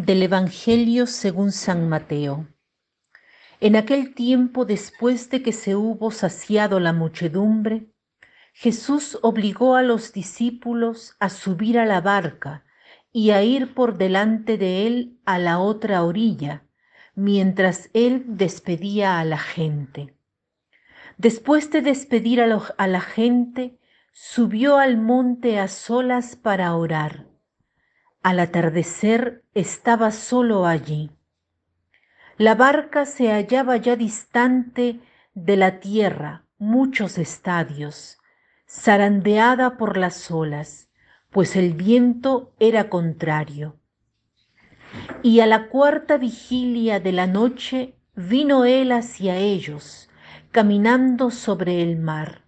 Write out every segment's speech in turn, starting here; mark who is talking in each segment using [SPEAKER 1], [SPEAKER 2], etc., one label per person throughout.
[SPEAKER 1] Del Evangelio según San Mateo. En aquel tiempo, después de que se hubo saciado la muchedumbre, Jesús obligó a los discípulos a subir a la barca y a ir por delante de él a la otra orilla, mientras él despedía a la gente. Después de despedir a, la gente, subió al monte a solas para orar. Al atardecer estaba solo allí. La barca se hallaba ya distante de la tierra muchos estadios, zarandeada por las olas, pues el viento era contrario. Y a la cuarta vigilia de la noche vino él hacia ellos, caminando sobre el mar.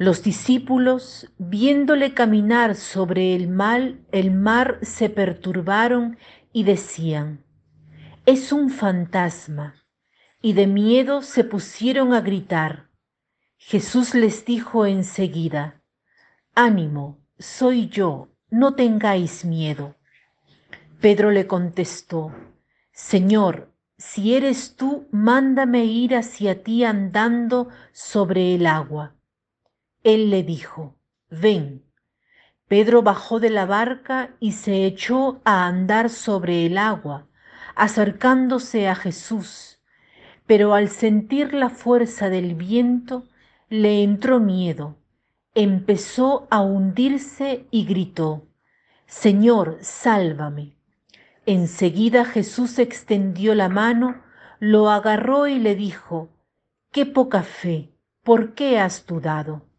[SPEAKER 1] Los discípulos, viéndole caminar sobre el mar, el mar se perturbaron y decían, es un fantasma, y de miedo se pusieron a gritar. Jesús les dijo enseguida, ánimo, soy yo, no tengáis miedo. Pedro le contestó, Señor, si eres tú, mándame ir hacia ti andando sobre el agua. Él le dijo, ven. Pedro bajó de la barca y se echó a andar sobre el agua, acercándose a Jesús, pero al sentir la fuerza del viento, le entró miedo, empezó a hundirse y gritó, Señor, sálvame. Enseguida Jesús extendió la mano, lo agarró y le dijo, Qué poca fe, ¿por qué has dudado?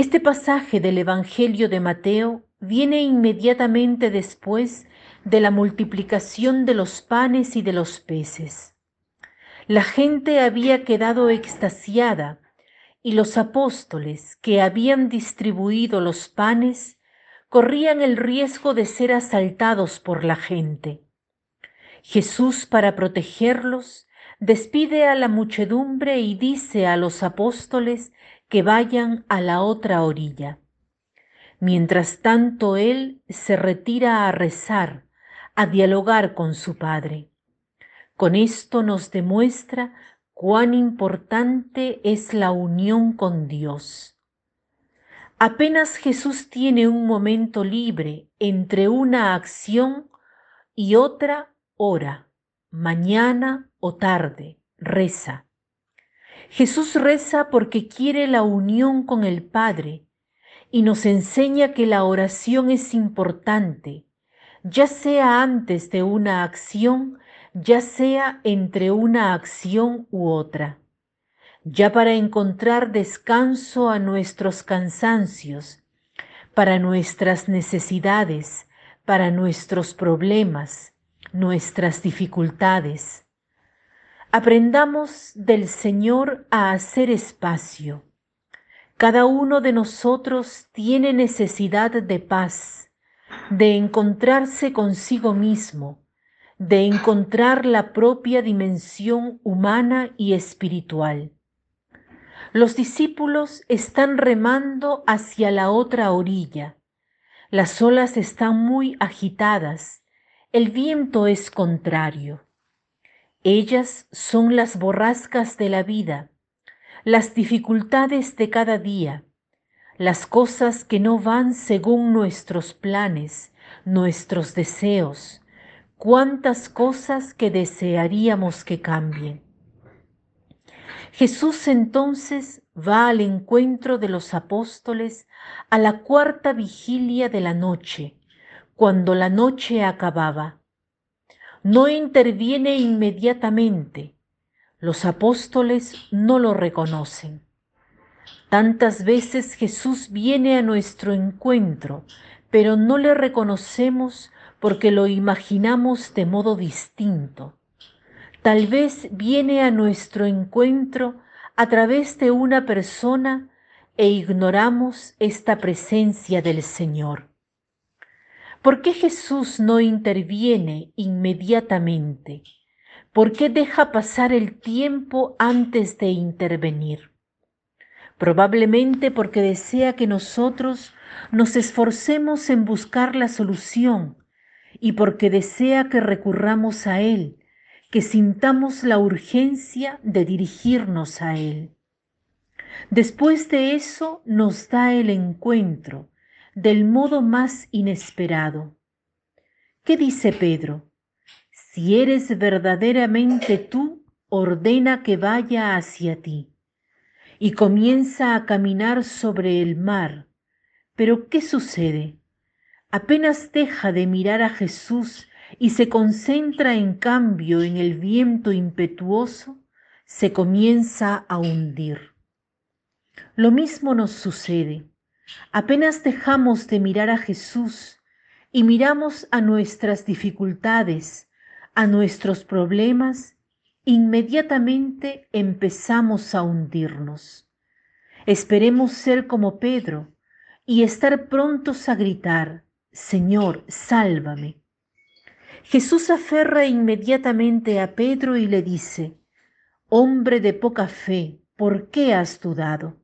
[SPEAKER 1] Este pasaje del Evangelio de Mateo viene inmediatamente después de la multiplicación de los panes y de los peces. La gente había quedado extasiada y los apóstoles que habían distribuido los panes corrían el riesgo de ser asaltados por la gente. Jesús, para protegerlos, despide a la muchedumbre y dice a los apóstoles que vayan a la otra orilla. Mientras tanto, él se retira a rezar, a dialogar con su Padre. Con esto nos demuestra cuán importante es la unión con Dios. Apenas Jesús tiene un momento libre entre una acción y otra hora, mañana o tarde, reza. Jesús reza porque quiere la unión con el Padre y nos enseña que la oración es importante, ya sea antes de una acción, ya sea entre una acción u otra, ya para encontrar descanso a nuestros cansancios, para nuestras necesidades, para nuestros problemas, nuestras dificultades Aprendamos del Señor a hacer espacio. Cada uno de nosotros tiene necesidad de paz, de encontrarse consigo mismo, de encontrar la propia dimensión humana y espiritual. Los discípulos están remando hacia la otra orilla. Las olas están muy agitadas. El viento es contrario. Ellas son las borrascas de la vida, las dificultades de cada día, las cosas que no van según nuestros planes, nuestros deseos, cuántas cosas que desearíamos que cambien. Jesús entonces va al encuentro de los apóstoles a la cuarta vigilia de la noche, cuando la noche acababa no interviene inmediatamente. Los apóstoles no lo reconocen. Tantas veces Jesús viene a nuestro encuentro, pero no le reconocemos porque lo imaginamos de modo distinto. Tal vez viene a nuestro encuentro a través de una persona e ignoramos esta presencia del Señor. ¿Por qué Jesús no interviene inmediatamente? ¿Por qué deja pasar el tiempo antes de intervenir? Probablemente porque desea que nosotros nos esforcemos en buscar la solución, y porque desea que recurramos a Él, que sintamos la urgencia de dirigirnos a Él. Después de eso nos da el encuentro del modo más inesperado. ¿Qué dice Pedro? Si eres verdaderamente tú, ordena que vaya hacia ti. Y comienza a caminar sobre el mar. Pero ¿qué sucede? Apenas deja de mirar a Jesús y se concentra en cambio en el viento impetuoso, se comienza a hundir. Lo mismo nos sucede. Apenas dejamos de mirar a Jesús y miramos a nuestras dificultades, a nuestros problemas, inmediatamente empezamos a hundirnos. Esperemos ser como Pedro y estar prontos a gritar, Señor, sálvame. Jesús aferra inmediatamente a Pedro y le dice, Hombre de poca fe, ¿por qué has dudado?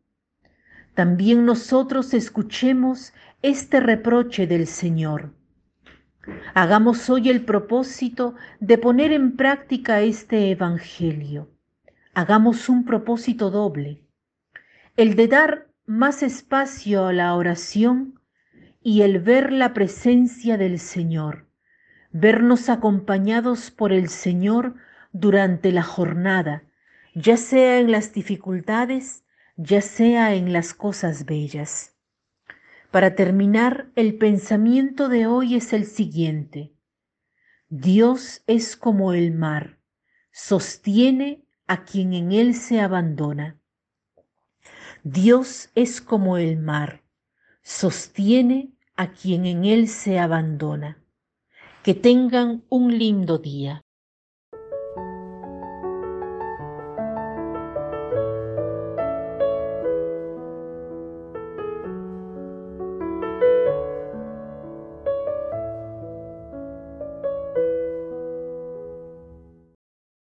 [SPEAKER 1] También nosotros escuchemos este reproche del Señor. Hagamos hoy el propósito de poner en práctica este Evangelio. Hagamos un propósito doble, el de dar más espacio a la oración y el ver la presencia del Señor, vernos acompañados por el Señor durante la jornada, ya sea en las dificultades, ya sea en las cosas bellas. Para terminar, el pensamiento de hoy es el siguiente. Dios es como el mar, sostiene a quien en él se abandona. Dios es como el mar, sostiene a quien en él se abandona. Que tengan un lindo día.